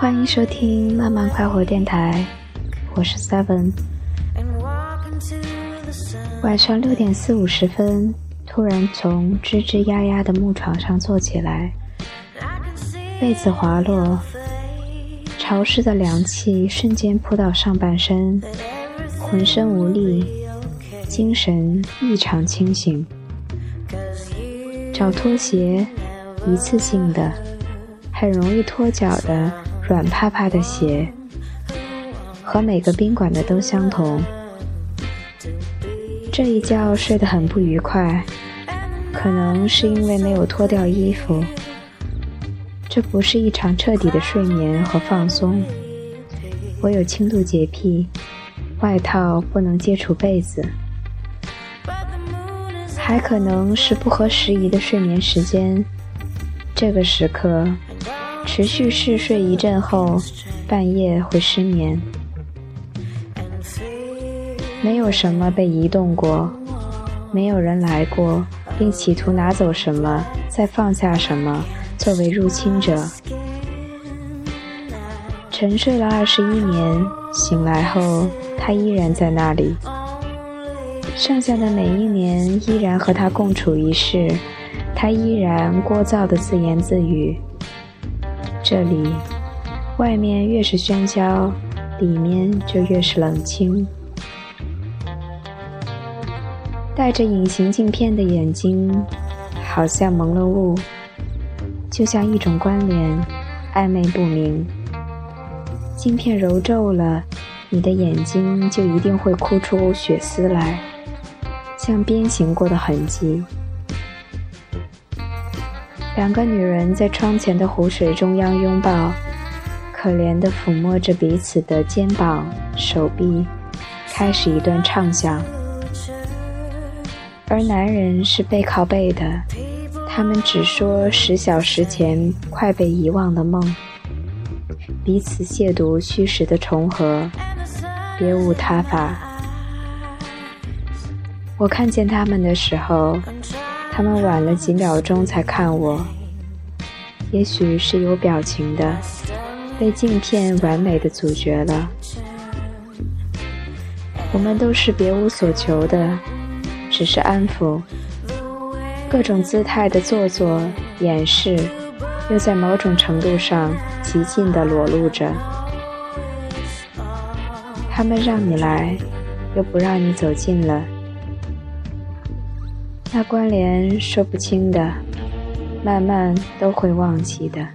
欢迎收听慢慢快活电台，我是 Seven。晚上六点四五十分，突然从吱吱呀呀的木床上坐起来，被子滑落，潮湿的凉气瞬间扑到上半身，浑身无力，精神异常清醒。找拖鞋，一次性的，很容易脱脚的软趴趴的鞋，和每个宾馆的都相同。这一觉睡得很不愉快，可能是因为没有脱掉衣服。这不是一场彻底的睡眠和放松。我有轻度洁癖，外套不能接触被子。还可能是不合时宜的睡眠时间，这个时刻持续嗜睡一阵后，半夜会失眠。没有什么被移动过，没有人来过，并企图拿走什么，再放下什么，作为入侵者。沉睡了二十一年，醒来后，他依然在那里。剩下的每一年，依然和他共处一室，他依然聒噪的自言自语。这里，外面越是喧嚣，里面就越是冷清。戴着隐形镜片的眼睛，好像蒙了雾，就像一种关联，暧昧不明。镜片揉皱了，你的眼睛就一定会哭出血丝来。像鞭刑过的痕迹。两个女人在窗前的湖水中央拥抱，可怜地抚摸着彼此的肩膀、手臂，开始一段畅想。而男人是背靠背的，他们只说十小时前快被遗忘的梦，彼此亵渎虚实的重合，别无他法。我看见他们的时候，他们晚了几秒钟才看我。也许是有表情的，被镜片完美的阻绝了。我们都是别无所求的，只是安抚。各种姿态的做作掩饰，又在某种程度上极尽的裸露着。他们让你来，又不让你走近了。那关联说不清的，慢慢都会忘记的。